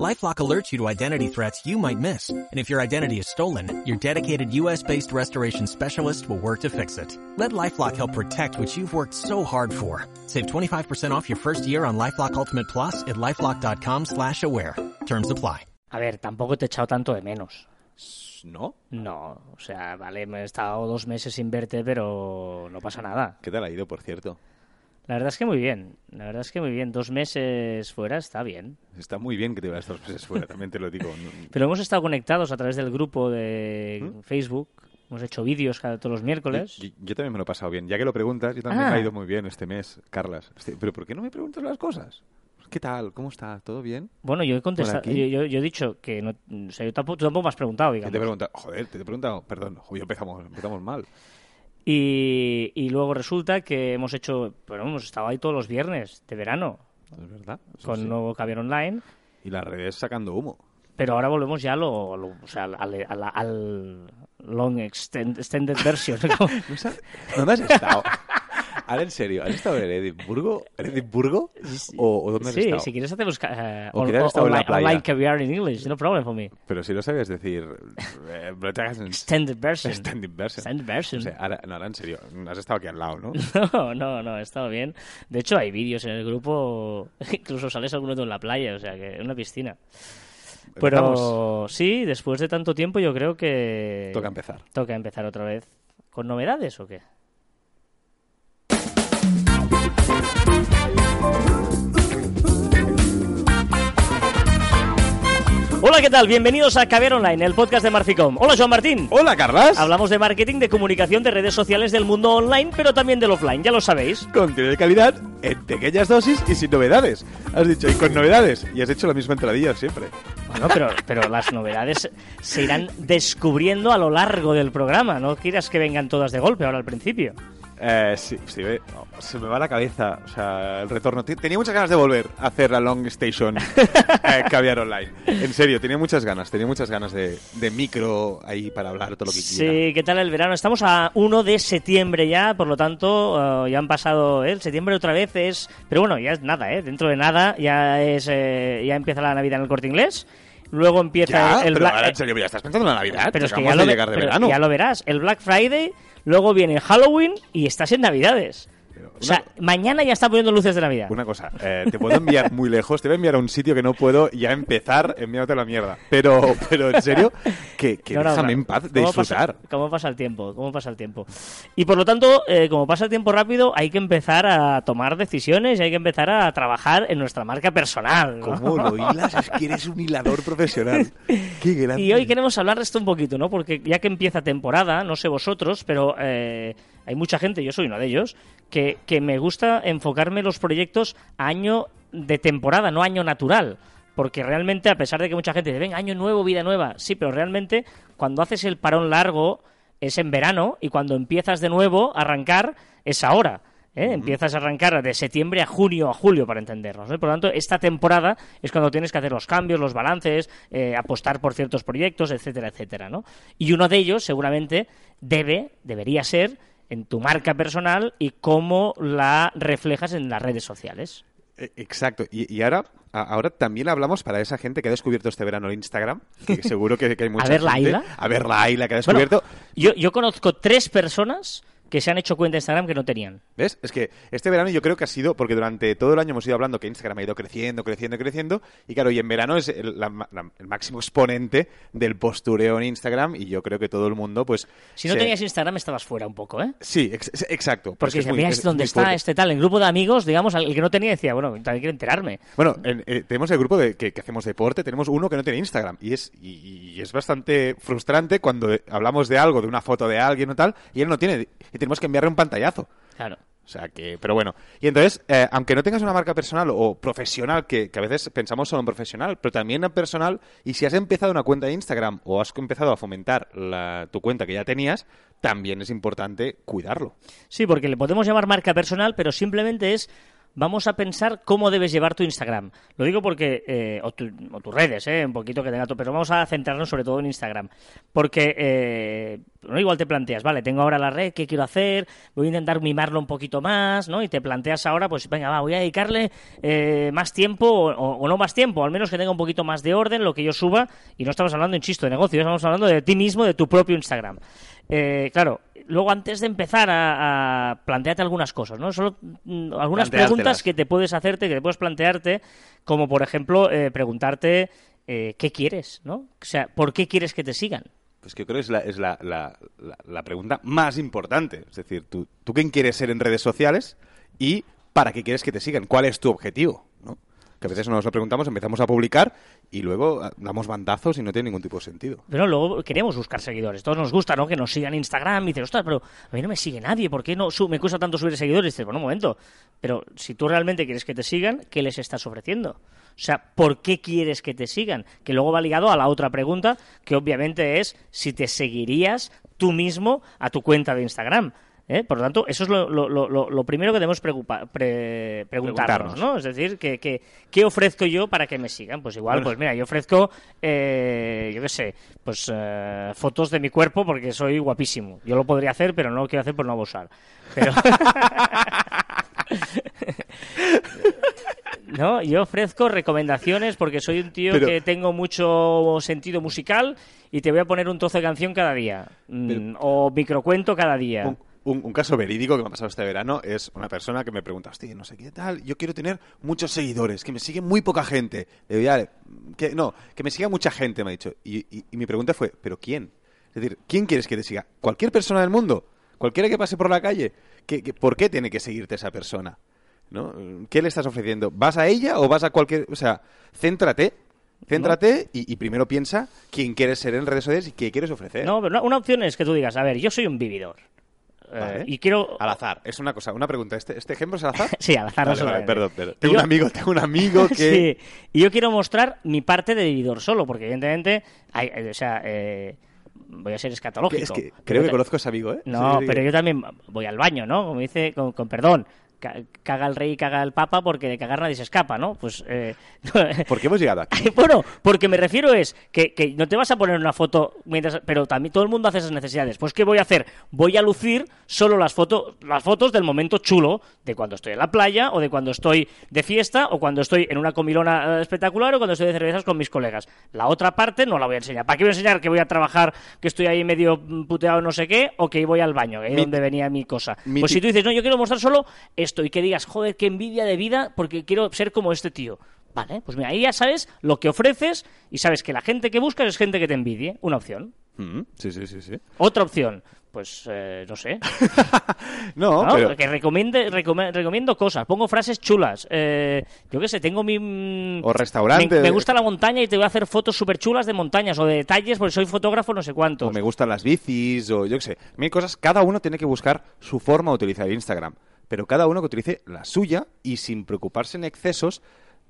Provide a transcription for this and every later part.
LifeLock alerts you to identity threats you might miss. And if your identity is stolen, your dedicated US-based restoration specialist will work to fix it. Let LifeLock help protect what you've worked so hard for. Save 25% off your first year on LifeLock Ultimate Plus at LifeLock.com slash aware. Terms apply. A ver, tampoco te he echado tanto de menos. ¿No? No, o sea, vale, me he estado dos meses sin verte, pero no pasa nada. ¿Qué tal ha ido, por cierto? La verdad es que muy bien, la verdad es que muy bien. Dos meses fuera está bien. Está muy bien que te vayas dos meses fuera, también te lo digo. Pero hemos estado conectados a través del grupo de Facebook. Hemos hecho vídeos cada todos los miércoles. Yo, yo también me lo he pasado bien. Ya que lo preguntas, yo también Ah. me ha ido muy bien este mes, Carlas. Este- Pero ¿por qué no me preguntas las cosas? ¿Qué tal? ¿Cómo está? ¿Todo bien? Bueno, yo he contestado, yo, yo- yo he dicho que no, o sea, yo tampoco, tú tampoco me has preguntado, digamos. te he preguntado, joder, te he preguntado, perdón, hoy empezamos, empezamos mal. Y, y luego resulta que hemos hecho, bueno, hemos estado ahí todos los viernes de verano Es verdad. eso con sí. nuevo Caviar Online. Y las redes sacando humo. Pero ahora volvemos ya a lo, lo- o sea, al, al- al long extend- extended version. ¿no? ¿No sabes- ¿Dónde has estado? Ahora en serio, ¿has estado en Edimburgo? ¿En Edimburgo? ¿O, o dónde has sí, estado? si quieres hacemos uh, O on- estado en la playa. online caviar in English, no problem for me. Pero si lo sabes decir... eh, Extended version. Extended version. Extended version. O sea, ahora, no, ahora en serio, has estado aquí al lado, ¿no? No, no, no, ha estado bien. De hecho, hay vídeos en el grupo, incluso sales alguno tú en la playa, o sea, que en una piscina. Pero Empezamos. sí, después de tanto tiempo yo creo que... Toca empezar. Toca empezar otra vez. ¿Con novedades o qué? Hola, ¿qué tal? Bienvenidos a Caviar Online, el podcast de Marficom. Hola, Joan Martín. Hola, Carlas. Hablamos de marketing, de comunicación, de redes sociales del mundo online, pero también del offline, ya lo sabéis. Contenido de calidad en pequeñas dosis y sin novedades. Has dicho, y con novedades. Y has hecho la misma entradilla siempre. Bueno, pero, pero las novedades se irán descubriendo a lo largo del programa. No quieras que vengan todas de golpe ahora al principio. Eh, sí, sí, no, se me va la cabeza. O sea, el retorno. Te- Tenía muchas ganas de volver a hacer la Long Station eh, Caviar Online. En serio, tenía muchas ganas. Tenía muchas ganas de, de micro ahí para hablar todo lo que quiera. Sí, ¿qué tal el verano? Estamos a 1 de septiembre ya, por lo tanto, eh, ya han pasado, ¿eh? el septiembre otra vez es... Pero bueno, ya es nada, ¿eh? Dentro de nada ya es eh, ya empieza la Navidad en el Corte Inglés. Luego empieza Ya, el, el pero Black- ahora en serio, ya estás pensando en la Navidad. pero es que ya lo, de llegar de pero verano. ya lo verás. El Black Friday, luego viene Halloween y estás en Navidades. O sea, mañana ya está poniendo luces de Navidad. Una cosa, eh, te puedo enviar muy lejos, te voy a enviar a un sitio que no puedo ya empezar enviándote la mierda. Pero, pero en serio, que, que No, no, déjame no. en paz de ¿Cómo disfrutar. Pasa, ¿Cómo pasa el tiempo? ¿Cómo pasa el tiempo? Y por lo tanto, eh, como pasa el tiempo rápido, hay que empezar a tomar decisiones y hay que empezar a trabajar en nuestra marca personal. ¿Cómo lo hilas? Es que eres un hilador profesional. Qué grande. Y hoy queremos hablar de esto un poquito, ¿no? Porque ya que empieza temporada, no sé vosotros, pero eh, hay mucha gente, yo soy uno de ellos, que, que me gusta enfocarme los proyectos a año de temporada, no año natural. Porque realmente, a pesar de que mucha gente dice, venga, año nuevo, vida nueva, sí, pero realmente cuando haces el parón largo es en verano y cuando empiezas de nuevo a arrancar es ahora. ¿eh? Empiezas a arrancar de septiembre a junio, a julio, para entendernos. ¿no? Por lo tanto, esta temporada es cuando tienes que hacer los cambios, los balances, eh, apostar por ciertos proyectos, etcétera, etcétera. ¿no? Y uno de ellos, seguramente, debe, debería ser en tu marca personal y cómo la reflejas en las redes sociales. Eh, Exacto. Y, y ahora, a- ahora también hablamos para esa gente que ha descubierto este verano el Instagram, que seguro que, que hay mucha ver la Aila. A ver la Aila que ha Bueno, descubierto. yo, yo conozco tres personas que se han hecho cuenta de Instagram que no tenían. ¿Ves? Es que este verano yo creo que ha sido, porque durante todo el año hemos ido hablando que Instagram ha ido creciendo, creciendo, creciendo, y claro, y en verano es el, la- la- el máximo exponente del postureo en Instagram, y yo creo que todo el mundo, pues... Si no se- tenías Instagram estabas fuera un poco, ¿eh? Sí, ex- exacto. pues Porque es si muy- veas es dónde muy está fuerte. este tal, en grupo de amigos, digamos, el que no tenía decía, bueno, también quiero enterarme. Bueno, en- eh, tenemos el grupo de que, que hacemos deporte, tenemos uno que no tiene Instagram y es y, y es bastante frustrante cuando eh, hablamos de algo, de una foto de alguien o tal, y él no tiene y tenemos que enviarle un pantallazo. Claro. O sea que, pero bueno. Y entonces, eh, aunque no tengas una marca personal o profesional, que, que a veces pensamos solo en profesional, pero también en personal, y si has empezado una cuenta de Instagram o has empezado a fomentar la- tu cuenta que ya tenías, también es importante cuidarlo. Sí, porque le podemos llamar marca personal, pero simplemente es vamos a pensar cómo debes llevar tu Instagram. Lo digo porque, eh, o, tu- o tus redes, eh, un poquito que tenga tu, pero vamos a centrarnos sobre todo en Instagram. Porque, eh, no, igual te planteas, vale, tengo ahora la red, ¿qué quiero hacer? Voy a intentar mimarlo un poquito más, ¿no? Y te planteas ahora, pues venga, va, voy a dedicarle eh, más tiempo o, no más tiempo, al menos que tenga un poquito más de orden lo que yo suba. Y no estamos hablando, insisto, de negocio, estamos hablando de ti mismo, de tu propio Instagram. Eh, claro, luego antes de empezar a, a plantearte algunas cosas, ¿no? Solo mm, algunas preguntas que te puedes hacerte, que te puedes plantearte, como por ejemplo eh, preguntarte eh, qué quieres, ¿no? O sea, ¿por qué quieres que te sigan? Pues yo creo que es la, es la, la- la- la pregunta más importante. Es decir, ¿tú, ¿tú quién quieres ser en redes sociales y para qué quieres que te sigan? ¿Cuál es tu objetivo? ¿no? Que a veces nos lo preguntamos, empezamos a publicar y luego ah, damos bandazos y no tiene ningún tipo de sentido. Pero luego queremos buscar seguidores. Todos nos gusta, ¿no? Que nos sigan Instagram. Y dices, ostras, pero a mí no me sigue nadie. ¿Por qué no me cuesta tanto subir seguidores? Y dices, bueno, un momento. Pero si tú realmente quieres que te sigan, ¿qué les estás ofreciendo? O sea, ¿por qué quieres que te sigan? Que luego va ligado a la otra pregunta, que obviamente es si te seguirías tú mismo a tu cuenta de Instagram. ¿eh? Por lo tanto, eso es lo, lo- lo- primero que debemos pre- preguntarnos, Preguntarnos. ¿no? Es decir, que, que- ¿qué ofrezco yo para que me sigan? Pues igual, Bueno. pues mira, yo ofrezco, eh, yo qué sé, pues eh, fotos de mi cuerpo porque soy guapísimo. Yo lo podría hacer, pero no lo quiero hacer por no abusar. Pero... No, yo ofrezco recomendaciones porque soy un tío Pero- que tengo mucho sentido musical y te voy a poner un trozo de canción cada día. Mm, Pero- o microcuento cada día. Un, un- un caso verídico que me ha pasado este verano es una persona que me pregunta, hostia, no sé qué tal, yo quiero tener muchos seguidores, que me sigue muy poca gente. Le digo, "Ya, que, no, que me siga mucha gente, me ha dicho. Y, y- y mi pregunta fue, ¿pero quién? Es decir, ¿quién quieres que te siga? ¿Cualquier persona del mundo? ¿Cualquiera que pase por la calle? ¿Qué, qué- por qué tiene que seguirte esa persona? ¿No? ¿Qué le estás ofreciendo? ¿Vas a ella o vas a cualquier...? O sea, céntrate, céntrate y, y primero piensa quién quieres ser en redes sociales y qué quieres ofrecer. No, pero una, una opción es que tú digas, a ver, yo soy un vividor. Eh, y quiero... Al azar, es una cosa, una pregunta. ¿Este, este ejemplo es al azar? Sí, al azar. Vale, vale, perdón, perdón. Tengo yo- un amigo, tengo un amigo que... Sí, y yo quiero mostrar mi parte de vividor solo, porque evidentemente, hay, eh, o sea, eh, voy a ser escatológico. es que creo que conozco a ese amigo, ¿eh? No, Sí, sí, pero yo también voy al baño, ¿no? Como dice, con, con perdón, caga el rey y caga el papa porque de cagar nadie se escapa, ¿no? Pues... eh, ¿Por qué hemos llegado aquí? bueno, porque me refiero es que, que no te vas a poner una foto mientras, pero también todo el mundo hace esas necesidades. Pues ¿qué voy a hacer? Voy a lucir solo las fotos, las fotos del momento chulo de cuando estoy en la playa o de cuando estoy de fiesta o cuando estoy en una comilona eh, espectacular o cuando estoy de cervezas con mis colegas. La otra parte no la voy a enseñar. ¿Para qué voy a enseñar que voy a trabajar, que estoy ahí medio mm, puteado no sé qué o que voy al baño, que es Mi- donde venía mi cosa? mi Pues si tú dices, no, yo quiero mostrar solo y que digas, joder, qué envidia de vida porque quiero ser como este tío. Vale, pues mira, ahí ya sabes lo que ofreces y sabes que la gente que buscas es gente que te envidie. Una opción. Mm, Sí, sí, sí, sí. Otra opción, pues eh, no sé. No, ¿no? pero... Que recomiende, recomiendo cosas, pongo frases chulas. Eh, yo qué sé, tengo mi. mm, O restaurante Me, gusta la montaña y te voy a hacer fotos súper chulas de montañas o de detalles porque soy fotógrafo no sé cuántos. O me gustan las bicis, o yo qué sé. Mil cosas. Cada uno tiene que buscar su forma de utilizar Instagram. Pero cada uno que utilice la suya y sin preocuparse en excesos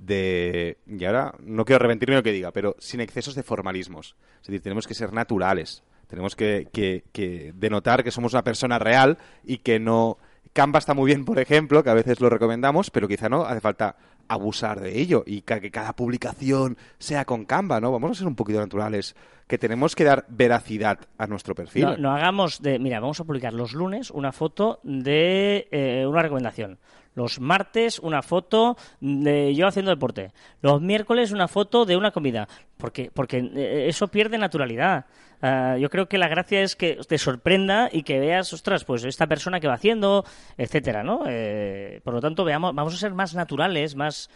de... Y ahora no quiero reventirme lo que diga, pero sin excesos de formalismos. Es decir, tenemos que ser naturales. Tenemos que, que, que denotar que somos una persona real y que no... Canva está muy bien, por ejemplo, que a veces lo recomendamos, pero quizá no hace falta abusar de ello y que cada publicación sea con Canva, ¿no? Vamos a ser un poquito naturales, que tenemos que dar veracidad a nuestro perfil. No, no hagamos de. Mira, vamos a publicar los lunes una foto de eh, una recomendación. Los martes una foto de yo haciendo deporte. Los miércoles una foto de una comida. Porque, porque eh, eso pierde naturalidad. Ah, yo creo que la gracia es que te sorprenda y que veas, ostras, pues esta persona que va haciendo, etcétera, ¿no? Eh, por lo tanto, veamos, vamos a ser más naturales, más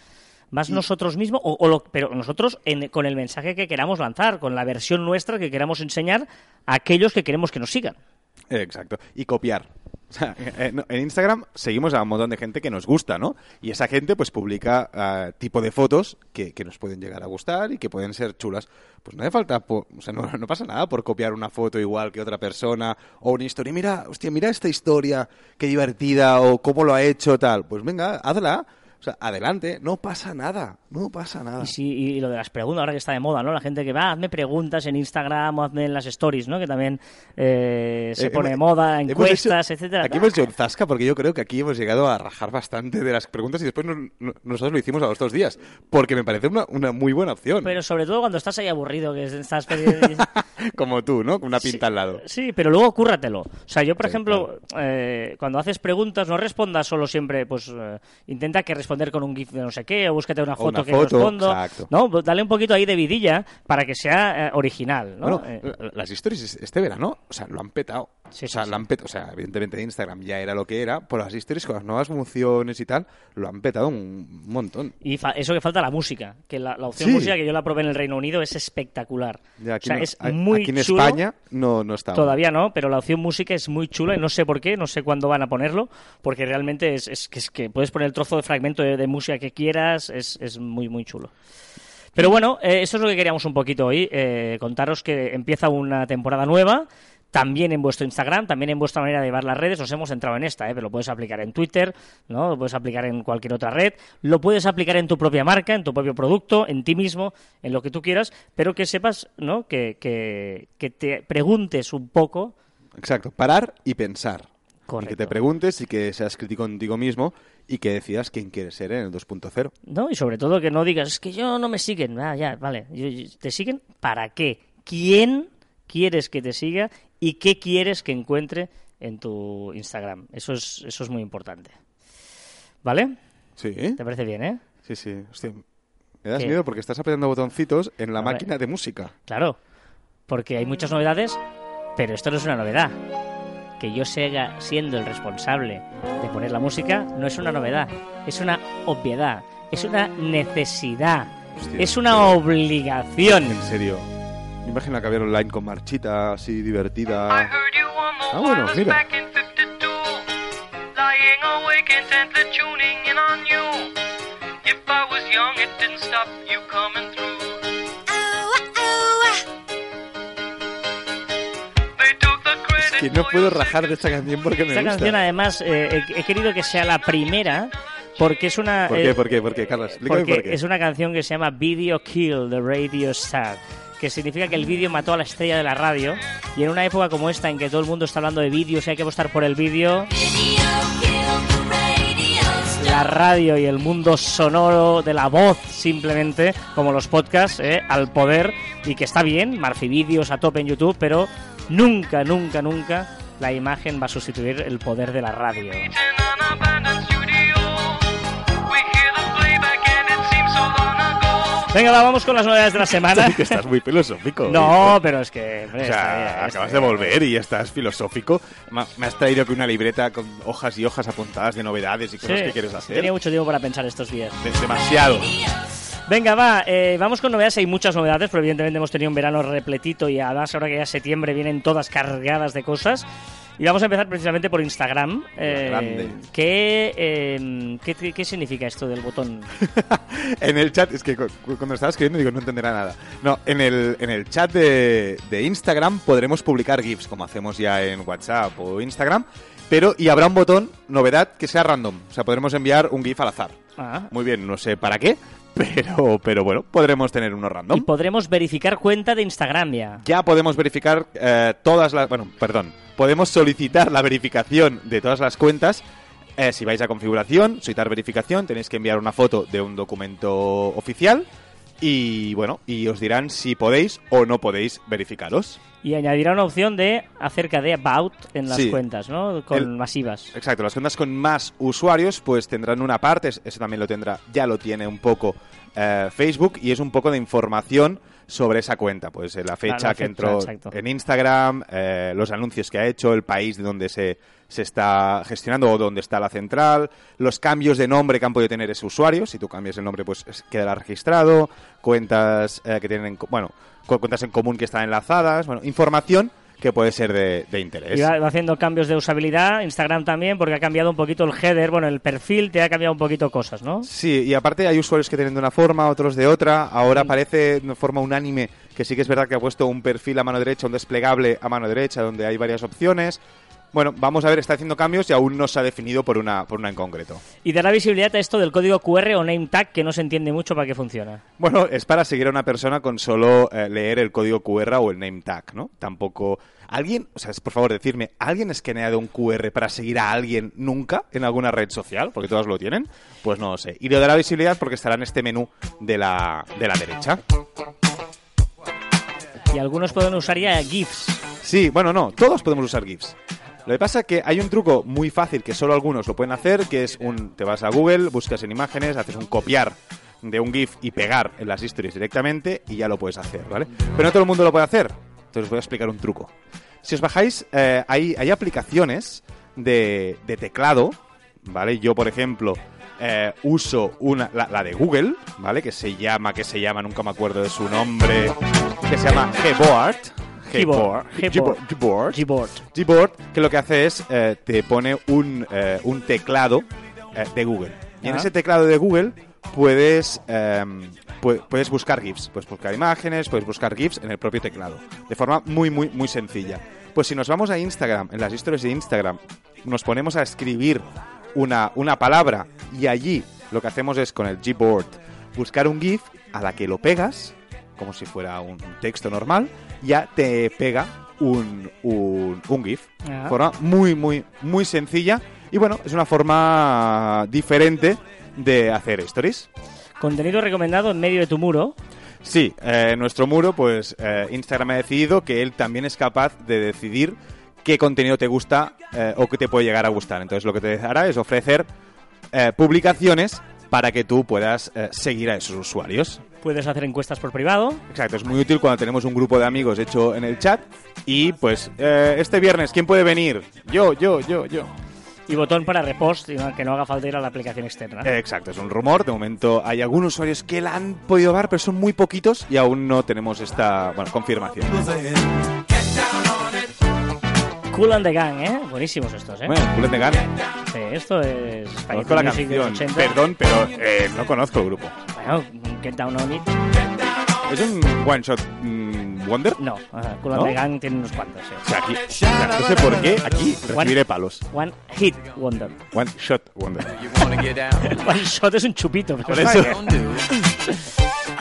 más nosotros mismos, o, o lo- pero nosotros en- con el mensaje que queramos lanzar, con la versión nuestra que queramos enseñar a aquellos que queremos que nos sigan. Exacto. Y copiar. En Instagram seguimos a un montón de gente que nos gusta, ¿no? Y esa gente pues publica ah, tipo de fotos que, que nos pueden llegar a gustar y que pueden ser chulas. Pues no hace falta, o sea, no, no pasa nada por copiar una foto igual que otra persona o una historia. Mira, hostia, mira esta historia, qué divertida o cómo lo ha hecho, tal. Pues venga, hazla. O sea, adelante, no pasa nada, no pasa nada. Y, sí, y lo de las preguntas, ahora que está de moda, ¿no? La gente que va, hazme preguntas en Instagram o hazme en las stories, ¿no? Que también eh, se Eh, pone de hemos- moda, encuestas, hecho- etcétera. Aquí hemos hecho un zasca porque yo creo que aquí hemos llegado a rajar bastante de las preguntas y después nos- no- nosotros lo hicimos a los dos días. Porque me parece una, una muy buena opción. Pero sobre todo cuando estás ahí aburrido, que estás... Como tú, ¿no? Con una pinta al lado. Sí, pero luego cúrratelo. O sea, yo, por Sí, ejemplo, eh, cuando haces preguntas, no respondas solo siempre, pues eh, intenta que responder con un GIF de no sé qué, o búscate una foto una que foto, respondo. exacto. No, Pues dale un poquito ahí de vidilla para que sea eh, original, ¿no? Bueno, Eh, la- las stories este verano, o sea, lo han petado. Sí, o sea, sí, han. O sea, evidentemente Instagram ya era lo que era, pero las stories con las nuevas funciones y tal, lo han petado un montón. y fa- eso que falta la música, que la, la opción Sí. música que yo la probé en el Reino Unido es espectacular. Ya aquí o sea, no- es a- muy aquí en chulo. España no, no está. Todavía no, pero la opción música es muy chula y no sé por qué, no sé cuándo van a ponerlo, porque realmente es, es que, es que puedes poner el trozo de fragmento de, de música que quieras, es, es muy, muy chulo. Pero bueno, eh, eso es lo que queríamos un poquito hoy, eh, contaros que empieza una temporada nueva, también en vuestro Instagram, también en vuestra manera de llevar las redes, os hemos entrado en esta, eh, pero lo puedes aplicar en Twitter, ¿no? lo puedes aplicar en cualquier otra red, lo puedes aplicar en tu propia marca, en tu propio producto, en ti mismo, en lo que tú quieras, pero que sepas, ¿no? que, que, que te preguntes un poco Exacto, parar y pensar. Y Correcto. que te preguntes y que seas crítico contigo mismo y que decidas quién quieres ser en el 2.0. ¿no? Y sobre todo que no digas, es que yo no me siguen. Ah, ya, vale. ¿Te siguen para qué? ¿Quién quieres que te siga y qué quieres que encuentre en tu Instagram? Eso es, eso es muy importante. ¿Vale? Sí, ¿Te parece bien, eh? sí, sí. Hostia, me das ¿Qué? miedo porque estás apretando botoncitos en la máquina de música. Claro. Porque hay muchas novedades, pero esto no es una novedad. Que yo siga siendo el responsable de poner la música no es una novedad, es una obviedad, es una necesidad, Hostia, es una obligación. En serio. Me imagino que había online con marchita, así divertida. Ah, bueno, mira. back in 52. Lying awake intently tuning in on you. If I was young, it didn't stop you coming through. They took the credit Es que no puedo rajar de esta canción porque me Esta gusta. canción, además, eh, he, he querido que sea la primera porque es una. ¿Por eh, qué? ¿Por qué? ¿Por qué? Carlos, explícame porque por qué. es una canción que se llama Video Kill the Radio Star, que significa que el vídeo mató a la estrella de la radio. Y en una época como esta, en que todo el mundo está hablando de vídeos y hay que apostar por el vídeo, la radio y el mundo sonoro de la voz, simplemente, como los podcasts, eh, al poder, y que está bien, Marfi Vídeos a tope en YouTube, pero nunca, nunca, nunca la imagen va a sustituir el poder de la radio. Venga, va, vamos con las novedades de la semana. que estás muy filosófico. No, pero es que... hombre, O está sea, bien, está acabas de bien. volver y ya estás filosófico. Me has traído aquí una libreta con hojas y hojas apuntadas de novedades y cosas Sí, que quieres hacer. Tenía mucho tiempo para pensar estos días. De- demasiado. Venga, va, eh, vamos con novedades. Hay muchas novedades, pero evidentemente hemos tenido un verano repletito y además ahora que ya es septiembre vienen todas cargadas de cosas. Y vamos a empezar precisamente por Instagram. Eh, grande. ¿qué, eh, qué, qué- significa esto del botón? En el chat, es que cu- cu- cuando estaba escribiendo digo, no entenderá nada. No, en el, en el chat de, de Instagram podremos publicar GIFs, como hacemos ya en WhatsApp o Instagram, pero y habrá un botón, novedad, que sea random. O sea, podremos enviar un GIF al azar. Ah, Muy bien, no sé para qué, pero, pero bueno, podremos tener uno y random. podremos verificar cuenta de Instagram ya. Ya podemos verificar eh, todas las... Bueno, perdón. Podemos solicitar la verificación de todas las cuentas. Eh, si vais a configuración, solicitar verificación, tenéis que enviar una foto de un documento oficial. Y bueno, y os dirán si podéis o no podéis verificaros. Y añadirá una opción de acerca de About en las Sí. cuentas, ¿no? Con El- masivas. Exacto, las cuentas con más usuarios pues tendrán una parte, es- eso también lo tendrá, ya lo tiene un poco eh, Facebook y es un poco de información sobre esa cuenta, pues eh, la fecha la que entró exacto. en Instagram, eh, los anuncios que ha hecho, el país de donde se, se está gestionando o donde está la central, los cambios de nombre que han podido tener ese usuario, si tú cambias el nombre pues es- quedará registrado, cuentas eh, que tienen, bueno, cu- cuentas en común que están enlazadas, bueno, información que puede ser de, de interés. Y va, va haciendo cambios de usabilidad, Instagram también, porque ha cambiado un poquito el header, bueno, el perfil te ha cambiado un poquito cosas, ¿no? Sí, y aparte hay usuarios que tienen de una forma, otros de otra. Ahora parece de forma unánime que sí que es verdad que ha puesto un perfil a mano derecha, un desplegable a mano derecha, donde hay varias opciones. Bueno, vamos a ver, está haciendo cambios y aún no se ha definido por una, por una en concreto. Y dará visibilidad a esto del código QR o name tag que no se entiende mucho para qué funciona. Bueno, es para seguir a una persona con solo eh, leer el código QR o el name tag, ¿no? Tampoco... ¿Alguien, o sea, es- por favor, decirme, ¿alguien ha escaneado un QR para seguir a alguien nunca en alguna red social? Porque todas lo tienen. Pues no lo sé. Y lo dará visibilidad porque estará en este menú de la, de la derecha. Y algunos pueden usar ya GIFs. Sí, bueno, no, todos podemos usar GIFs. Lo que pasa es que hay un truco muy fácil que solo algunos lo pueden hacer, que es un, te vas a Google, buscas en imágenes, haces un copiar de un GIF y pegar en las historias directamente y ya lo puedes hacer, ¿vale? Pero no todo el mundo lo puede hacer. Entonces os voy a explicar un truco. Si os bajáis, eh, hay, hay aplicaciones de, de teclado, ¿vale? Yo, por ejemplo, eh, uso una, la, de Google, ¿vale? Que se llama, que se llama, nunca me acuerdo de su nombre, que se llama Gboard. Gboard. Gboard. Gboard. Que lo que hace es eh, te pone un, eh, un teclado eh, de Google. Y en ese teclado de Google puedes, pu- puedes buscar GIFs, puedes buscar imágenes, puedes buscar GIFs en el propio teclado. De forma muy, muy, muy sencilla. Pues si nos vamos a Instagram, en las historias de Instagram, nos ponemos a escribir una, una palabra y allí lo que hacemos es con el Gboard buscar un GIF a la que lo pegas, como si fuera un texto normal, ya te pega un, un, un GIF. Ah. Forma muy, muy, muy sencilla. Y bueno, es una forma diferente de hacer stories. Contenido recomendado en medio de tu muro. Sí, eh, nuestro muro, pues eh, Instagram ha decidido que él también es capaz de decidir qué contenido te gusta eh, o que te puede llegar a gustar. Entonces lo que te hará es ofrecer publicaciones para que tú puedas seguir a esos usuarios. Puedes hacer encuestas por privado. Exacto, es muy útil cuando tenemos un grupo de amigos hecho en el chat y pues eh, este viernes, ¿quién puede venir? Yo, yo, yo, yo. Y botón para repost, que no haga falta ir a la aplicación externa. Eh, Exacto, es un rumor. De momento hay algunos usuarios que la han podido dar, pero son muy poquitos y aún no tenemos esta bueno, confirmación. Cool and the Gang, ¿eh? Buenísimos estos, ¿eh? Bueno, Bullet de Gun. Sí, esto es... Conozco la canción, 80. perdón, pero eh, no conozco el grupo. Bueno, Get Down On It. ¿Es un one shot mm, wonder? No, Cool and ¿No? Gang tiene unos cuantos, sí. O sea, aquí, o sea, no sé por qué aquí recibiré palos. One Hit Wonder. One shot wonder. One Shot es un chupito. pero Por eso.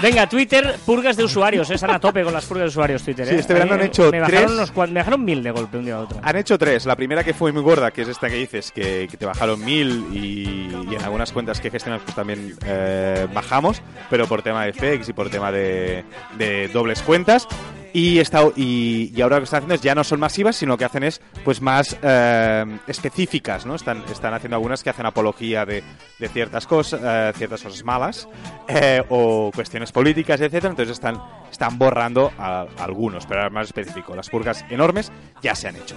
Venga, Twitter, purgas de usuarios. ¿eh? Están a tope con las purgas de usuarios Twitter. Sí, ¿eh? este verano han hecho me bajaron, tres. unos cuan- me bajaron mil de golpe un día a otro. Han hecho tres. La primera que fue muy gorda, que es esta que dices, que, que te bajaron mil y, y en algunas cuentas que gestionas pues también eh, bajamos, pero por tema de FX y por tema de, de dobles cuentas. Y, esta, y, y ahora lo que están haciendo es ya no son masivas, sino que hacen es pues más eh, específicas, ¿no? Están, están haciendo algunas que hacen apología de, de ciertas cosas, eh, ciertas cosas malas eh, o cuestiones políticas, etcétera. Entonces están, están borrando a, a algunos, pero más específico. Las purgas enormes ya se han hecho.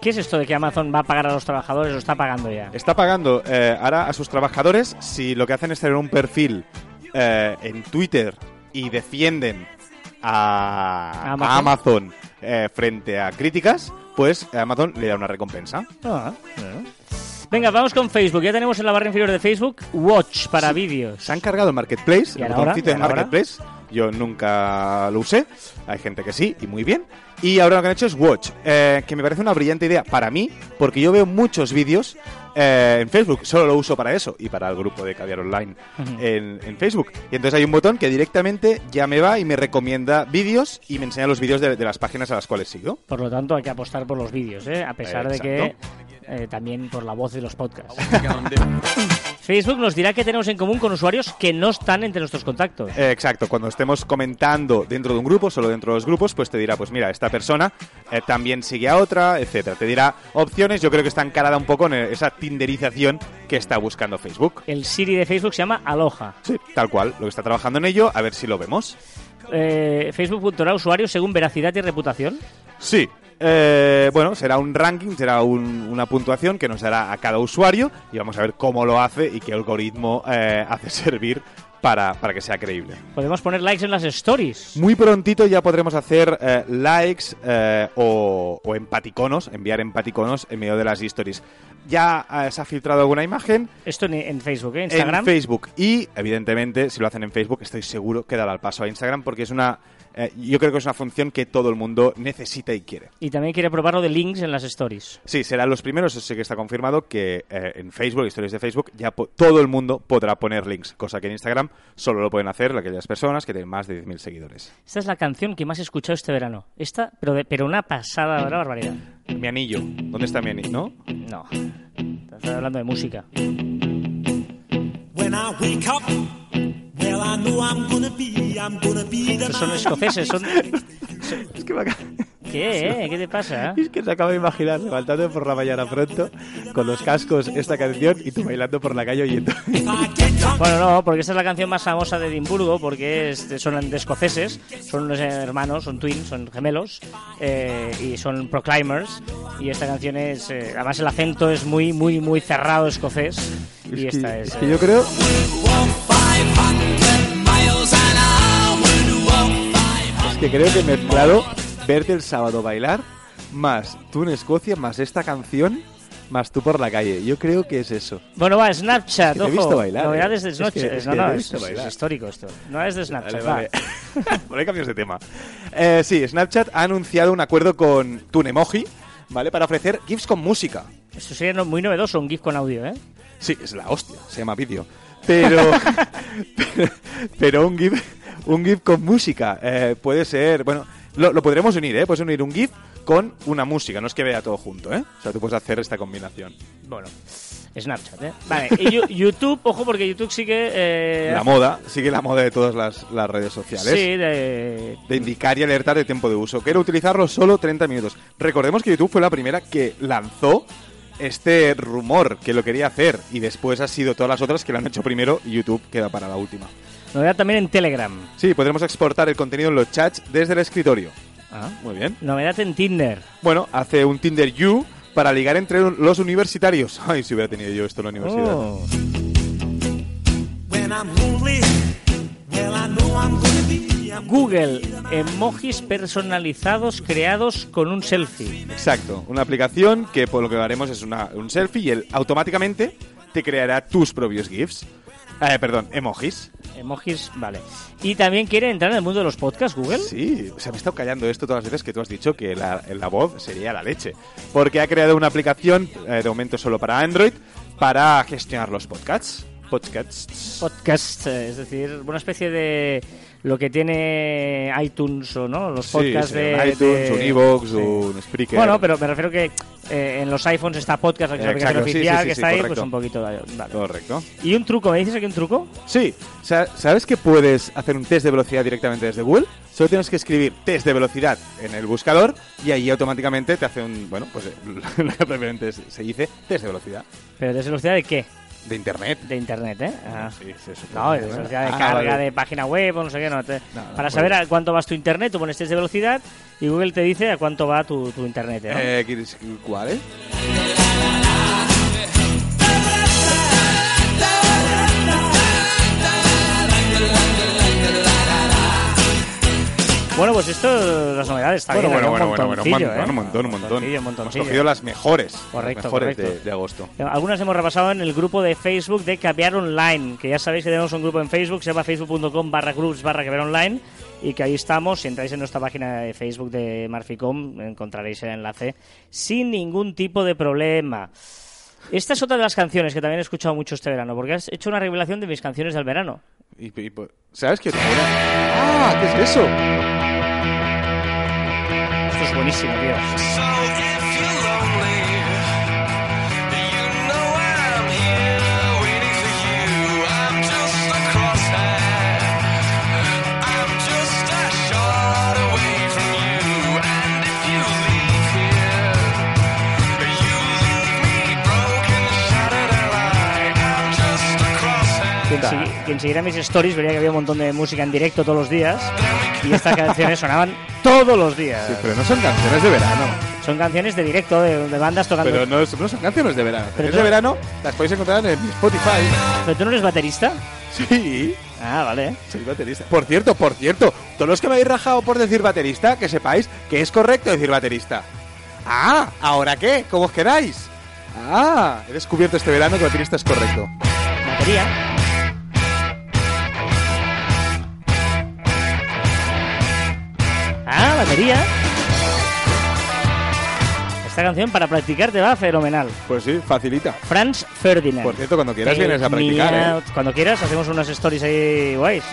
¿Qué es esto de que Amazon va a pagar a los trabajadores o está pagando ya? Está pagando eh, ahora a sus trabajadores si lo que hacen es tener un perfil eh, en Twitter y defienden a, Amazon. a Amazon eh, frente a críticas, pues Amazon le da una recompensa. Ah, bueno. Venga, vamos con Facebook. Ya tenemos en la barra inferior de Facebook Watch para vídeos. Se han cargado el Marketplace, ¿Y el botoncito ¿Y de? Marketplace. Yo nunca lo usé. Hay gente que sí, y muy bien. Y ahora lo que han hecho es Watch, eh, que me parece una brillante idea para mí, porque yo veo muchos vídeos eh, en Facebook. Solo lo uso para eso y para el grupo de Caviar Online en, en Facebook. Y entonces hay un botón que directamente ya me va y me recomienda vídeos y me enseña los vídeos de, de las páginas a las cuales sigo. Por lo tanto, hay que apostar por los vídeos, ¿eh? a pesar de que eh, también por la voz de los podcasts. Facebook nos dirá que tenemos en común con usuarios que no están entre nuestros contactos. Eh, exacto, cuando estemos comentando dentro de un grupo, solo dentro de los grupos, pues te dirá, pues mira, esta persona eh, también sigue a otra, etcétera. Te dirá opciones, yo creo que está encarada un poco en esa tinderización que está buscando Facebook. El Siri de Facebook se llama Aloha. Sí, tal cual, lo que está trabajando en ello, a ver si lo vemos. Eh, Facebook puntuará usuarios según veracidad y reputación. Sí. eh, bueno, será un ranking, será un- una puntuación que nos dará a cada usuario y vamos a ver cómo lo hace y qué algoritmo eh, hace servir para, para que sea creíble. Podemos poner likes en las stories. Muy prontito ya podremos hacer eh, likes eh, o, o empaticonos, enviar empaticonos en medio de las stories. Ya eh, se ha filtrado alguna imagen Esto en, en Facebook, ¿eh? Instagram. en Facebook y, evidentemente, si lo hacen en Facebook, estoy seguro que dará el paso a Instagram porque es una Eh, yo creo que es una función que todo el mundo necesita y quiere. Y también quiere probar lo de links en las stories. Sí, serán los primeros, eso sí que está confirmado, que eh, en Facebook, historias de Facebook, ya todo el mundo podrá poner links, cosa que en Instagram solo lo pueden hacer aquellas personas que tienen más de 10.000 seguidores. Esta es la canción que más he escuchado este verano. Esta, pero, de- pero una pasada, una barbaridad. Mi anillo, ¿dónde está mi anillo? ¿No? No. Estás hablando de música. Estos son escoceses, son... Es que me acaba- ¿Qué, eh? ¿Qué te pasa? Es que se acaba de imaginar levantando por la mañana pronto con los cascos esta canción y tú bailando por la calle oyendo. Bueno, no, porque esta es la canción más famosa de Edimburgo, porque es son de escoceses, son unos hermanos, son twins, son gemelos, eh, y son proclaimers, y esta canción es, eh, además el acento es muy, muy, muy cerrado escocés, y Es esta que, es... es que eh, yo creo walk five es que creo que mezclado verte el sábado bailar más tú en Escocia más esta canción más tú por la calle. Yo creo que es eso. Bueno, va, Snapchat, Es que te he ojo, visto bailar, novedades eh. de Es que- Snapchat, es no, no, he es, es histórico esto, novedades de Snapchat, Vale, va. vale. Por ahí cambios de tema. Eh, sí, Snapchat ha anunciado un acuerdo con Tunemoji, ¿vale? Para ofrecer GIFs con música. Eso sería no- muy novedoso, un GIF con audio, ¿eh? Sí, es la hostia, se llama vídeo. Pero, pero un GIF, un GIF con música eh, puede ser, bueno, lo, lo podremos unir, ¿eh? Puedes unir un GIF con una música, no es que vea todo junto, ¿eh? O sea, tú puedes hacer esta combinación. Bueno, Snapchat, ¿eh? Vale, y YouTube, ojo, porque YouTube sigue... Eh, La moda, sigue la moda de todas las, las redes sociales. Sí, de, de indicar y alertar de tiempo de uso. Quiero utilizarlo solo 30 minutos. Recordemos que YouTube fue la primera que lanzó este rumor que lo quería hacer y después ha sido todas las otras que lo han hecho primero y YouTube queda para la última. Novedad también en Telegram. Sí, podremos exportar el contenido en los chats desde el escritorio. Ah. Muy bien. Novedad en Tinder. Bueno, hace un Tinder You para ligar entre los universitarios. Ay, si hubiera tenido yo esto en la universidad. Oh. Google, emojis personalizados creados con un selfie. Exacto, una aplicación que por lo que haremos es una- un selfie y él automáticamente te creará tus propios GIFs. Eh, perdón, emojis. Emojis, vale. Y también quiere entrar en el mundo de los podcasts, Google. Sí, se me ha estado callando esto todas las veces que tú has dicho que la, la voz sería la leche. Porque ha creado una aplicación, eh, de momento solo para Android, para gestionar los podcasts. Podcasts. Podcast, eh, es decir, una especie de lo que tiene iTunes o no, los Sí, podcasts sí, de un iTunes, de- un Evox, sí. un Spreaker. Bueno, pero me refiero que eh, en los iPhones está podcast, la aplicación sí, oficial sí, sí, que sí, está ahí, correcto. pues un poquito. de- Vale. Correcto. Y un truco, ¿me dices aquí un truco? Sí, sa- ¿sabes que puedes hacer un test de velocidad directamente desde Google? Solo tienes que escribir test de velocidad en el buscador y ahí automáticamente te hace un, bueno, pues lo que propiamente se dice test de velocidad. Pero ¿de velocidad de qué? De internet. De internet, ¿eh? Ah. Sí, sí, eso No, puede de ser, velocidad de Ah, carga vale. de página web o no sé qué. No, te- No, para no, saber a cuánto vas tu internet, tú pones test de velocidad y Google te dice a cuánto va tu, tu internet. ¿no? Eh, ¿quieres- ¿Cuál, eh? Bueno, pues esto, las novedades, está Bueno, bien. bueno, había bueno, bueno, bueno, un montón, ¿eh? un montón, un montón. Hemos cogido las mejores. Correcto, las mejores correcto. De, de agosto. Algunas hemos repasado en el grupo de Facebook de Caviar Online, que ya sabéis que tenemos un grupo en Facebook, se llama facebook.com barra groups barra Caviar Online, y que ahí estamos. Si entráis en nuestra página de Facebook de Marficom, encontraréis el enlace sin ningún tipo de problema. Esta es otra de las canciones que también he escuchado mucho este verano, porque has hecho una revelación de mis canciones del verano. Y, y, pues, ¿Sabes qué? ¡Ah! ¿Qué es eso? Esto es buenísimo, tío. Quien, sigui- quien siguiera mis stories vería que había un montón de música en directo todos los días, y estas canciones sonaban todos los días. Sí, pero no son canciones de verano. Son canciones de directo, de, de bandas tocando. Pero no, son canciones de verano. Pero tú- de verano las podéis encontrar en Spotify. ¿Pero tú no eres baterista? Sí, Ah, vale. soy baterista. Por cierto, por cierto, todos los que me habéis rajado por decir baterista, que sepáis que es correcto decir baterista. Ah, ¿ahora qué? ¿Cómo os quedáis? Ah, he descubierto este verano que baterista es correcto. Batería. Batería. Esta canción para practicar te va fenomenal. Pues sí, facilita. Franz Ferdinand. Por cierto, cuando quieras Take vienes a practicar, ¿eh? out. Cuando quieras, hacemos unas stories ahí guays.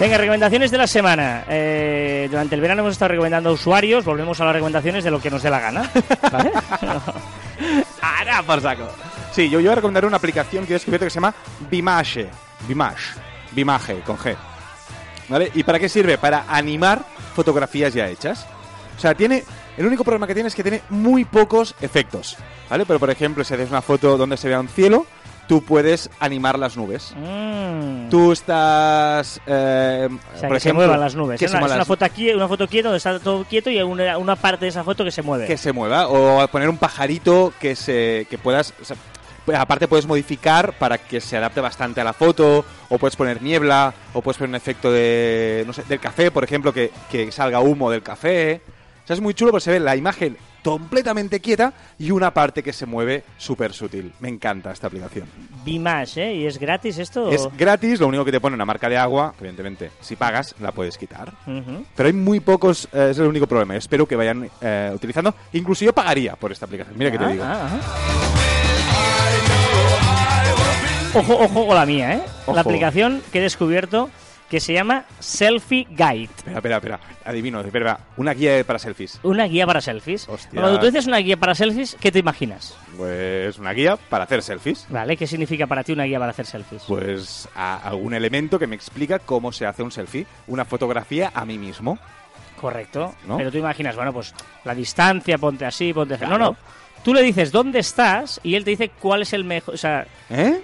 Venga, recomendaciones de la semana. Eh, durante el verano hemos estado recomendando a usuarios. Volvemos a las recomendaciones de lo que nos dé la gana. ¿Vale? ¡Ara, por saco! Sí, yo, yo voy a recomendar una aplicación que he descubierto que se llama Bimash. Bimash. Bimaje, con G. ¿Vale? ¿Y para qué sirve? Para animar fotografías ya hechas. O sea, tiene... El único problema que tiene es que tiene muy pocos efectos. ¿Vale? Pero, por ejemplo, si haces una foto donde se vea un cielo, tú puedes animar las nubes. Mm. Tú estás... eh, O sea, por que se muevan las nubes. que Es se una, es una foto aquí, una foto quieta donde está todo quieto y hay una, una parte de esa foto que se mueve. que se mueva o poner un pajarito que se que puedas o sea, aparte puedes modificar para que se adapte bastante a la foto o puedes poner niebla o puedes poner un efecto de no sé del café por ejemplo que, que salga humo del café o sea es muy chulo porque se ve la imagen completamente quieta y una parte que se mueve súper sutil me encanta esta aplicación Bimash, ¿eh? ¿Y es gratis esto? es gratis lo único que te pone una marca de agua que evidentemente si pagas la puedes quitar pero hay muy pocos, eh, es el único problema. Espero que vayan eh, utilizando. Incluso yo pagaría por esta aplicación. Mira que te Ah, digo. ah, ah. Ojo, ojo con la mía, ¿eh? Ojo. La aplicación que he descubierto que se llama Selfie Guide. Espera, espera, espera. Adivino, espera. Una guía para selfies. Una guía para selfies. Hostia. Cuando tú dices una guía para selfies, ¿qué te imaginas? Pues una guía para hacer selfies. ¿Vale? ¿Qué significa para ti una guía para hacer selfies? Pues a- algún elemento que me explica cómo se hace un selfie. Una fotografía a mí mismo. Correcto. ¿No? Pero tú imaginas, bueno, pues la distancia, ponte así, ponte así. Claro. No, no. Tú le dices dónde estás y él te dice cuál es el mejor. O sea, ¿Eh?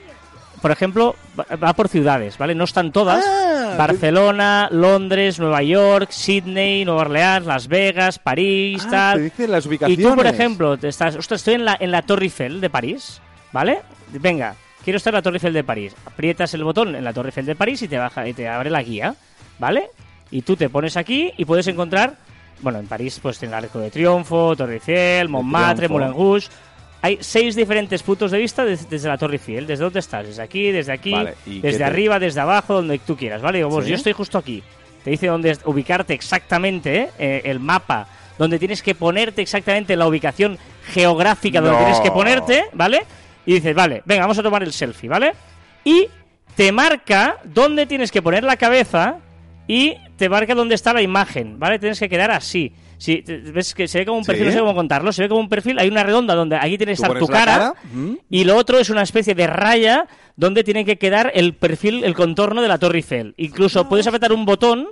Por ejemplo, va- por ciudades, ¿vale? No están todas. Ah, Barcelona, Londres, Nueva York, Sydney, Nueva Orleans, Las Vegas, París, Ah, tal. te dice las Y ubicaciones. tú, por ejemplo, te estás, ostras, estoy en la, en la Torre Eiffel de París, ¿vale? Venga, quiero estar en la Torre Eiffel de París. Aprietas el botón en la Torre Eiffel de París y te baja y te abre la guía, ¿vale? Y tú te pones aquí y puedes encontrar, bueno, en París pues tiene el Arco de Triunfo, Torre Eiffel, Montmartre. Moulin Rouge. Hay seis diferentes puntos de vista des- desde la Torre Eiffel. ¿Desde dónde estás? Desde aquí, desde aquí, Vale, ¿y qué desde te- arriba, desde abajo, donde tú quieras, ¿vale? Digo, ¿Sí? yo estoy justo aquí. Te dice dónde es- ubicarte exactamente, eh, el mapa, donde tienes que ponerte exactamente la ubicación geográfica donde No. tienes que ponerte, ¿vale? Y dices, vale, venga, vamos a tomar el selfie, ¿vale? Y te marca dónde tienes que poner la cabeza y te marca dónde está la imagen, ¿vale? Tienes que quedar así. Si ves que se ve como un perfil, Sí. no sé cómo contarlo, se ve como un perfil, hay una redonda donde aquí tiene que estar tu cara, y lo otro es una especie de raya donde tiene que quedar el perfil, el contorno de la Torre Eiffel. Incluso puedes apretar un botón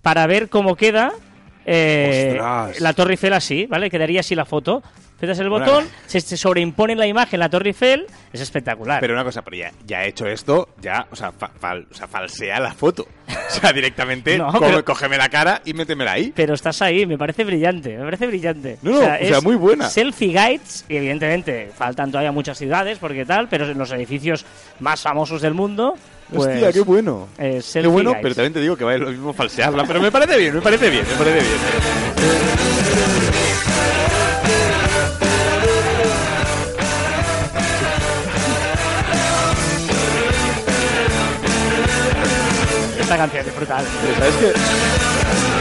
para ver cómo queda eh, la Torre Eiffel así, ¿vale? Quedaría así la foto. Apretas el botón, se, se sobreimpone la imagen la Torre Eiffel, es espectacular. Pero una cosa, pero ya, ya he hecho esto, ya, o sea, fa- fal- o sea, falsea la foto. O sea, directamente, No, pero- cógeme la cara y métemela ahí. Pero estás ahí, me parece brillante, me parece brillante. No, o sea, es muy buena. Selfie guides, y evidentemente faltan todavía muchas ciudades, porque tal, pero en los edificios más famosos del mundo, pues... Hostia, qué bueno. eh, Qué bueno, pero también te digo que va a lo mismo falsearla. Pero me parece bien, me parece bien, me parece bien. Esta canción es brutal. ¿Sabes qué?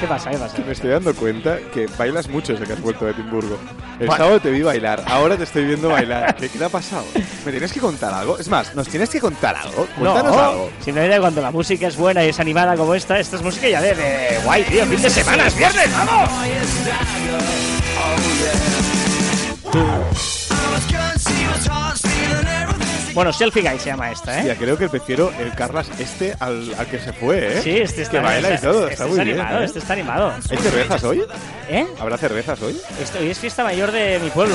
¿Qué pasa? ¿Qué pasa? Me estoy dando cuenta que bailas mucho desde que has vuelto de Edimburgo. El sábado te vi bailar, ahora te estoy viendo bailar. ¿Qué, qué te ha pasado? ¿Me tienes que contar algo? Es más, ¿nos tienes que contar algo? Cuéntanos no, algo. simplemente cuando la música es buena y es animada como esta, esta es música ya de, de guay, tío, fin de semana, es viernes, vamos. Bueno, Selfie Guy se llama esta, ¿eh? Tía, creo que prefiero el Carlas este al, al que se fue, ¿eh? Sí, este está, Que baila y este- todo, este está muy bien. animado, ¿eh? este está animado. ¿Hay cervezas hoy? ¿Eh? ¿Habrá cervezas hoy? Esto- hoy es fiesta mayor de mi pueblo.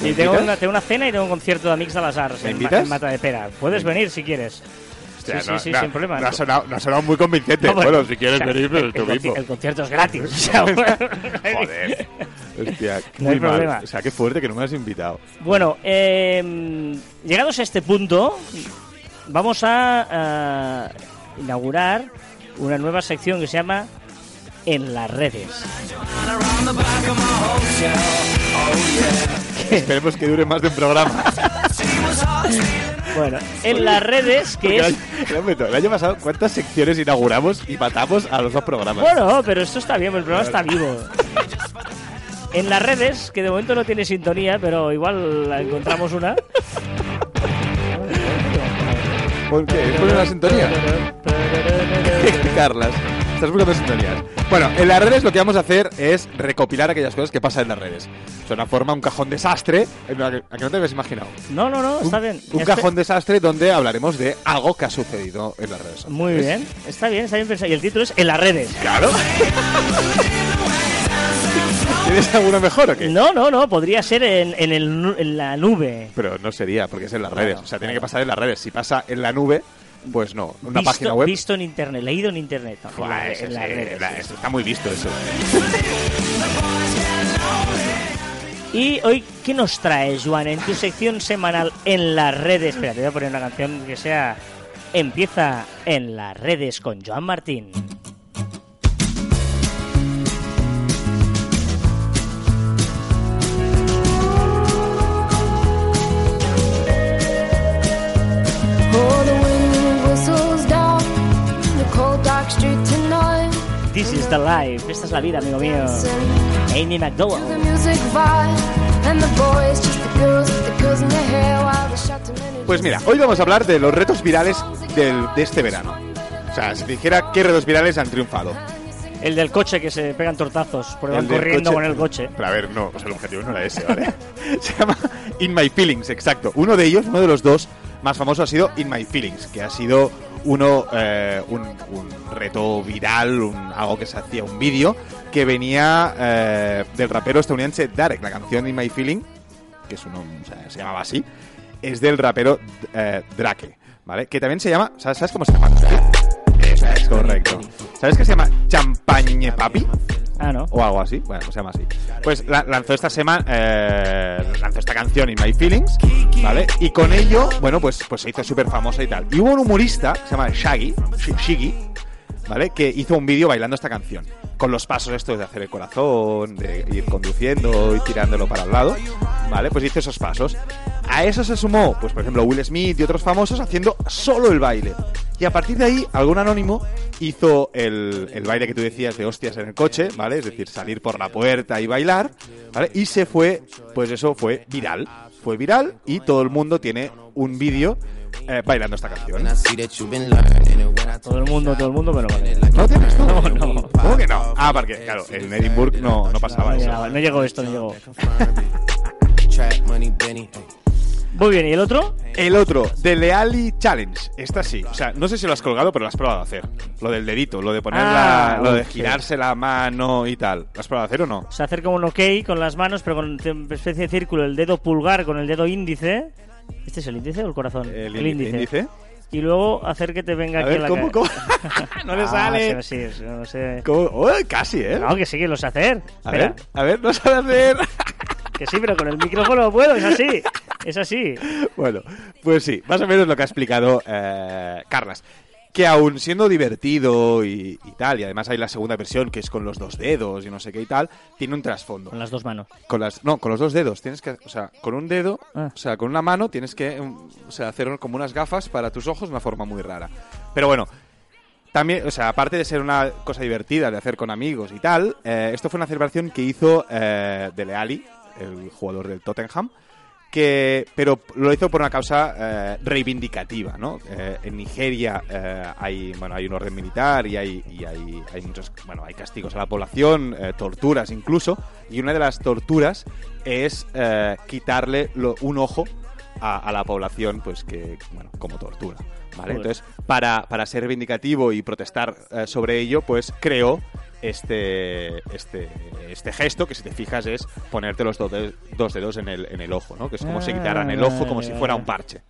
Y ¿Me tengo una, tengo una cena y tengo un concierto de Amix de las Arts ¿Me en, en Mata de Pera. Puedes venir si quieres. Sí, no, sí, no, sin problema. No ha, sonado, no ha sonado muy convincente. No, bueno, bueno, si quieres o sea, venir, pues el, tú conci- mismo. el concierto es gratis. o sea, bueno, Joder. Hostia, No hay mal. O sea, qué fuerte que no me has invitado. Bueno, eh, llegados a este punto, vamos a, eh, inaugurar una nueva sección que se llama En las redes. Esperemos que dure más de un programa. Bueno, en las redes, que es... el, año, pasado, ¿cuántas secciones inauguramos y matamos a los dos programas? Bueno, pero esto está bien, el programa está vivo. En las redes, que de momento no tiene sintonía, pero igual la encontramos una. ¿Por qué? ¿Es poner una sintonía? Carlas, estás buscando sintonías. Bueno, en las redes lo que vamos a hacer es recopilar aquellas cosas que pasan en las redes. Es una forma, un cajón desastre, a que no te habías imaginado. No, no, no, está bien. Un Este- cajón desastre donde hablaremos de algo que ha sucedido en las redes. sociales. Muy bien, está bien, está bien pensado. Y el título es En las redes. Claro. ¿Tienes alguno mejor o qué? No, no, no, podría ser en, en, el, nu- en la nube. Pero no sería, porque es en las redes. O sea, tiene que pasar en las redes. Si pasa en la nube, pues no. Una visto, página web. visto en internet, leído en internet. en la- la- está muy visto eso. Y hoy, ¿qué nos trae, Juan, en tu sección semanal en las redes? Espera, te voy a poner una canción que sea Empieza en las redes con Joan Martín. This is the life, esta es la vida, amigo mío. Amy McDowell. Pues mira, hoy vamos a hablar de los retos virales del- de este verano. O sea, si te dijera qué retos virales han triunfado. El del coche que se pegan tortazos, porque van corriendo coche- con el coche. Pero a ver, no, pues el objetivo no era ese, ¿vale? Se llama In My Feelings, exacto. Uno de ellos, uno de los dos más famosos ha sido In My Feelings, que ha sido uno eh, un, un reto viral, un, algo que se hacía un vídeo que venía eh, del rapero estadounidense Darek. La canción In My Feeling, que es uno, o sea, se llamaba así, es del rapero eh, Drake, ¿vale? Que también se llama, ¿sabes, sabes cómo se llama? Eso es correcto. ¿Sabes que se llama Champagne Papi? Ah, ¿no? o algo así. Bueno, pues se llama así. Pues la- lanzó esta semana, eh, lanzó esta canción In My Feelings, ¿vale? Y con ello, bueno, pues, pues se hizo súper famosa y tal. Y hubo un humorista, que se llama Shaggy, Sh- Shiggy, ¿vale? Que hizo un vídeo bailando esta canción. Con los pasos estos de hacer el corazón, de ir conduciendo y tirándolo para el lado, ¿vale? Pues hizo esos pasos. A eso se sumó, pues por ejemplo, Will Smith y otros famosos haciendo solo el baile. Y a partir de ahí, algún anónimo hizo el, el baile que tú decías de hostias en el coche, ¿vale? Es decir, salir por la puerta y bailar, ¿vale? Y se fue, pues eso fue viral. Fue viral y todo el mundo tiene un vídeo eh, bailando esta canción. Todo el mundo, todo el mundo, pero vale. ¿No tienes tú? No, no. ¿Cómo que no? Ah, porque, claro, en Edinburgh no, no pasaba No, eso. llegaba, no llegó esto, no llegó. Muy bien, ¿y el otro? El otro, The Leali Challenge. Esta sí. O sea, no sé si lo has colgado, pero lo has probado a hacer. Lo del dedito, lo de poner Ah, la- lo de sí. girarse la mano y tal. ¿Lo has probado a hacer o no? O sea, hacer como un ok con las manos, pero con una especie de círculo, el dedo pulgar con el dedo índice. ¿Este es el índice o el corazón? El índice. índice. Y luego hacer que te venga A aquí ver, la ¿cómo, cómo? no le Ah, sale. Sí, sí, no sé. ¿Cómo? Uy, casi, ¿eh? No, que sí, que lo sé hacer. a Espera, ver, a ver, no sabe hacer. que sí, pero con el micrófono puedo, es así. Es así. bueno, pues sí, más o menos lo que ha explicado eh, Carlas. Que aún siendo divertido y, y tal, y además hay la segunda versión que es con los dos dedos y no sé qué y tal, tiene un trasfondo. Con las dos manos. Con las, no, con los dos dedos. Tienes que, o sea, con un dedo, Ah. o sea, con una mano tienes que, um, o sea, hacer como unas gafas para tus ojos de una forma muy rara. Pero bueno, también, o sea, aparte de ser una cosa divertida de hacer con amigos y tal, eh, esto fue una celebración que hizo eh, Dele Alli, el jugador del Tottenham, que, pero lo hizo por una causa eh, reivindicativa, ¿no? Eh, en Nigeria eh, hay, bueno, hay un orden militar y hay, y hay, hay muchos, bueno, hay castigos a la población, eh, torturas incluso, y una de las torturas es eh, quitarle lo- un ojo a, a la población, pues que, bueno, como tortura, ¿vale? Entonces, para, para ser reivindicativo y protestar sobre ello, pues creó este, este, este gesto que si te fijas es ponerte los dos, de- dos dedos en el, en el ojo, ¿no? Que es como si quitaran el ojo como si fuera un parche,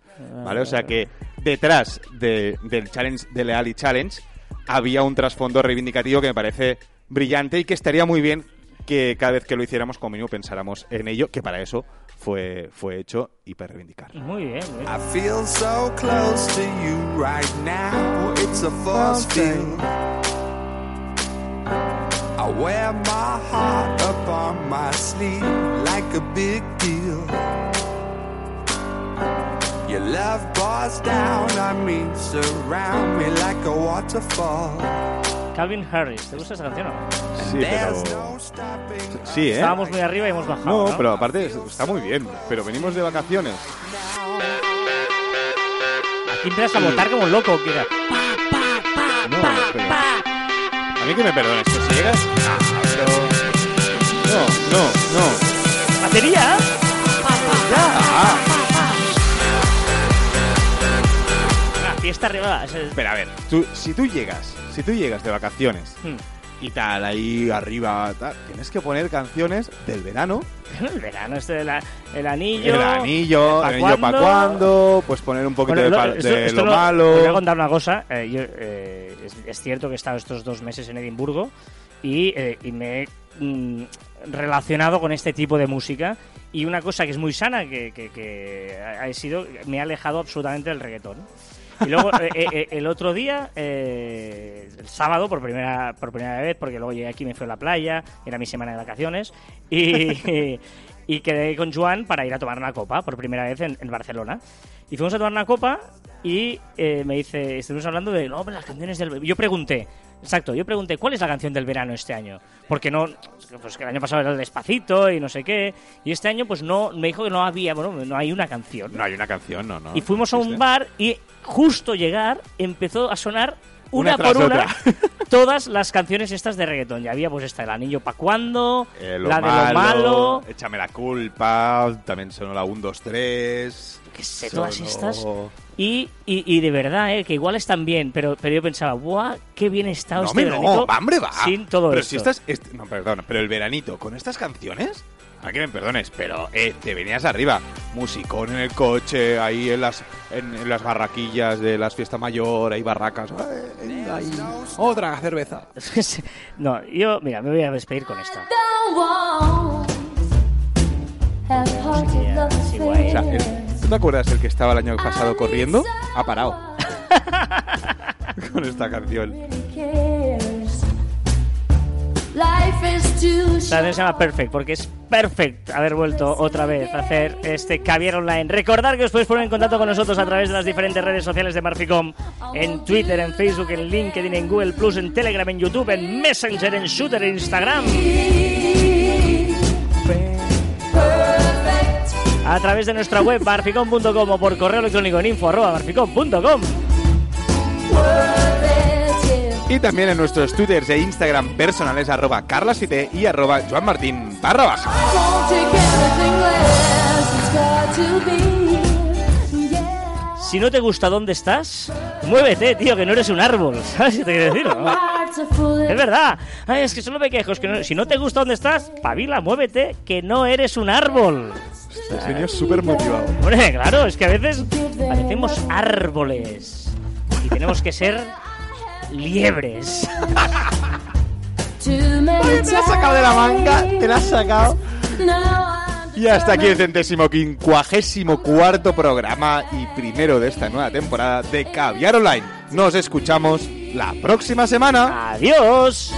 ¿vale? O sea que detrás de- del challenge de Leali Challenge había un trasfondo reivindicativo que me parece brillante y que estaría muy bien que cada vez que lo hiciéramos como mínimo pensáramos en ello, que para eso fue, fue hecho y para reivindicar. Muy bien, muy bien. I feel so close to you right now. It's a force field. I wear my heart up on my sleeve like a big deal. Your love pours down on me, surround me like a waterfall. Calvin Harris, ¿te gusta esa canción? Sí, pero... Sí, ¿eh? Estábamos muy arriba y hemos bajado. No, No, pero aparte está muy bien. Pero venimos de vacaciones. Aquí empiezas a votar como loco, Kira. No, pero... A mí que me perdones, que si llegas... Ah, pero... No, no, no. ¿Batería? Ah, Una fiesta arriba. ese es- pero a ver, tú, si tú llegas, si tú llegas de vacaciones Hmm. Y tal, ahí arriba, tal, tienes que poner canciones del verano. El verano, este del el anillo. el anillo, ¿pa' el anillo para cuándo? pues poner un poquito Bueno, de, lo- esto- de esto lo Os voy a malo. contar una cosa. eh, yo, eh, es, es cierto que he estado estos dos meses en Edimburgo y, eh, y me he mm, relacionado con este tipo de música. Y una cosa que es muy sana, que, que- ha sido, me ha alejado absolutamente del reggaetón. Y luego eh, eh, eh, el otro día, eh, el sábado, por primera, por primera vez, porque luego llegué aquí, me fui a la playa, era mi semana de vacaciones, y, y quedé con Joan para ir a tomar una copa por primera vez en, en Barcelona. Y fuimos a tomar una copa y eh, me dice, estuvimos hablando de, no, pero las canciones del... Yo pregunté, exacto, yo pregunté, ¿cuál es la canción del verano este año? Porque no, pues que el año pasado era el Despacito y no sé qué, y este año pues no, me dijo que no había, bueno, no hay una canción. No hay una canción, no, no. Y fuimos a un bar y justo llegar empezó a sonar una, por una otra. todas las canciones estas de reggaetón. Ya había pues esta, El Anillo pa' cuándo, Eh, la de lo malo, Échame la culpa, también sonó la 1, 2, 3. qué sé, todas estas. Y, y, y de verdad, eh, que igual están bien, pero, pero yo pensaba, ¡buah! ¡Qué bien está No, este hombre, no, va, hombre, va. Sin todo pero esto. si estás... est- no, perdona, pero el veranito, con estas canciones... A que me perdones, pero eh, te venías arriba. Musicón en el coche, ahí en las, en, en las barraquillas de las fiestas mayor, hay barracas. eh, ahí, Otra cerveza. no, yo, mira, me voy a despedir con esta. Sí, guay. O sea, el- ¿tú te acuerdas el que estaba el año pasado corriendo? Ha parado. con esta canción. La canción se llama Perfect, porque es perfect haber vuelto otra vez a hacer este caviar online. Recordar que os podéis poner en contacto con nosotros a través de las diferentes redes sociales de Marficom, en Twitter, en Facebook, en LinkedIn, en Google Plus, en Telegram, en YouTube, en Messenger, en Shooter, en Instagram. A través de nuestra web marficom.com o por correo electrónico en info arroba marficom.com. Y también en nuestros twitters e Instagram personales arroba carlasite y arroba joanmartin barra baja. Si no te gusta dónde estás, muévete, tío, que no eres un árbol. ¿Sabes qué te quiero decir? no? Es verdad. Ay, es que solo me quejo. es que no- si no te gusta dónde estás, pabila, muévete, que no eres un árbol. Este señor súper motivado. Hombre, claro, es que a veces parecemos árboles. Y tenemos que ser liebres. Te la has sacado de la manga, te la has sacado. Y hasta aquí el centésimo quincuagésimo cuarto programa y primero de esta nueva temporada de Caviar Online. Nos escuchamos la próxima semana. Adiós.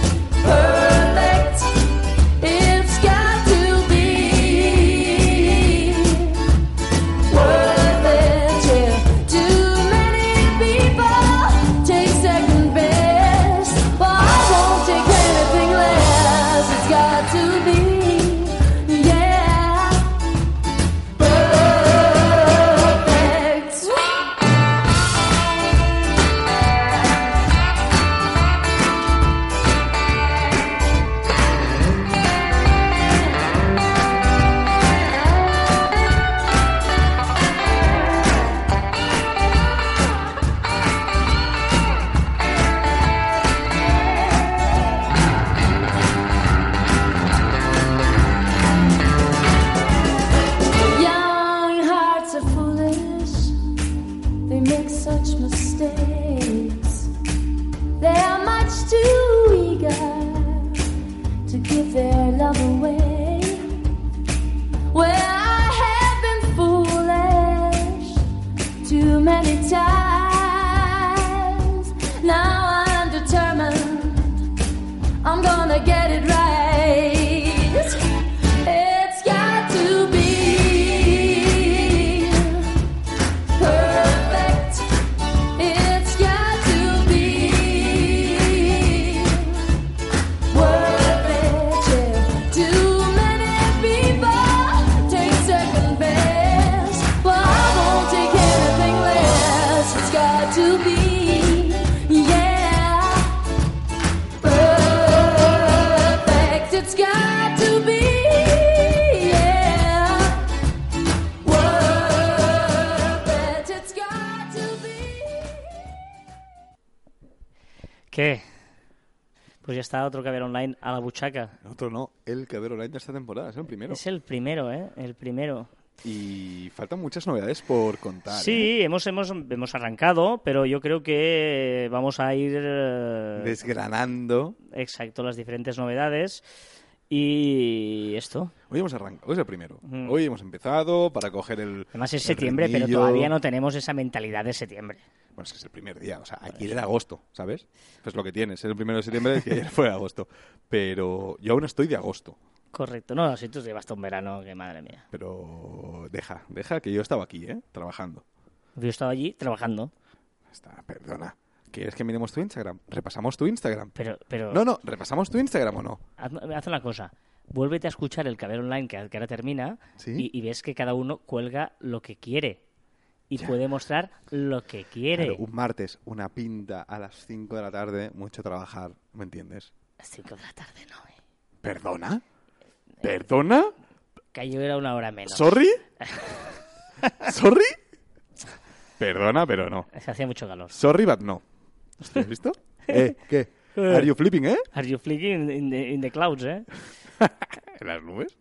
Online a la buchaca. Otro no, el Caber Online de esta temporada, es el primero. Es el primero, ¿eh? El primero. Y faltan muchas novedades por contar. ¿eh? Sí, hemos, hemos, hemos arrancado, pero yo creo que vamos a ir... eh, Desgranando. Exacto, las diferentes novedades. Y esto. Hoy hemos arrancado, hoy es el primero. Mm. Hoy hemos empezado para coger el. Además es el septiembre, pero todavía no tenemos esa mentalidad de septiembre. Bueno, es que es el primer día. O sea, ayer era agosto, ¿sabes? Es lo que tienes. Es el primero de septiembre y ayer fue agosto. Pero yo aún estoy de agosto. Correcto. No, si tú llevas todo un verano, que madre mía. Pero deja, deja que yo estaba aquí, ¿eh? Trabajando. Yo he estado allí trabajando, Está, perdona. ¿Quieres que miremos tu Instagram? ¿Repasamos tu Instagram? pero... pero No, no, ¿repasamos tu Instagram o no? Haz, haz una cosa. Vuélvete a escuchar el Caber Online que, que ahora termina Sí. y, y ves que cada uno cuelga lo que quiere. Y Ya. puede mostrar lo que quiere. Claro, un martes, una pinta a las 5 de la tarde, mucho trabajar, ¿me entiendes? A las 5 de la tarde no, eh. ¿Perdona? ¿Perdona? Que ayer era una hora menos. ¿Sorry? ¿Sorry? Perdona, pero no. Se hacía mucho calor. Sorry, but no. ¿Has visto? ¿Eh? ¿Qué? ¿Are you flipping, eh? Are you flicking in the, in the clouds, eh? ¿En las nubes?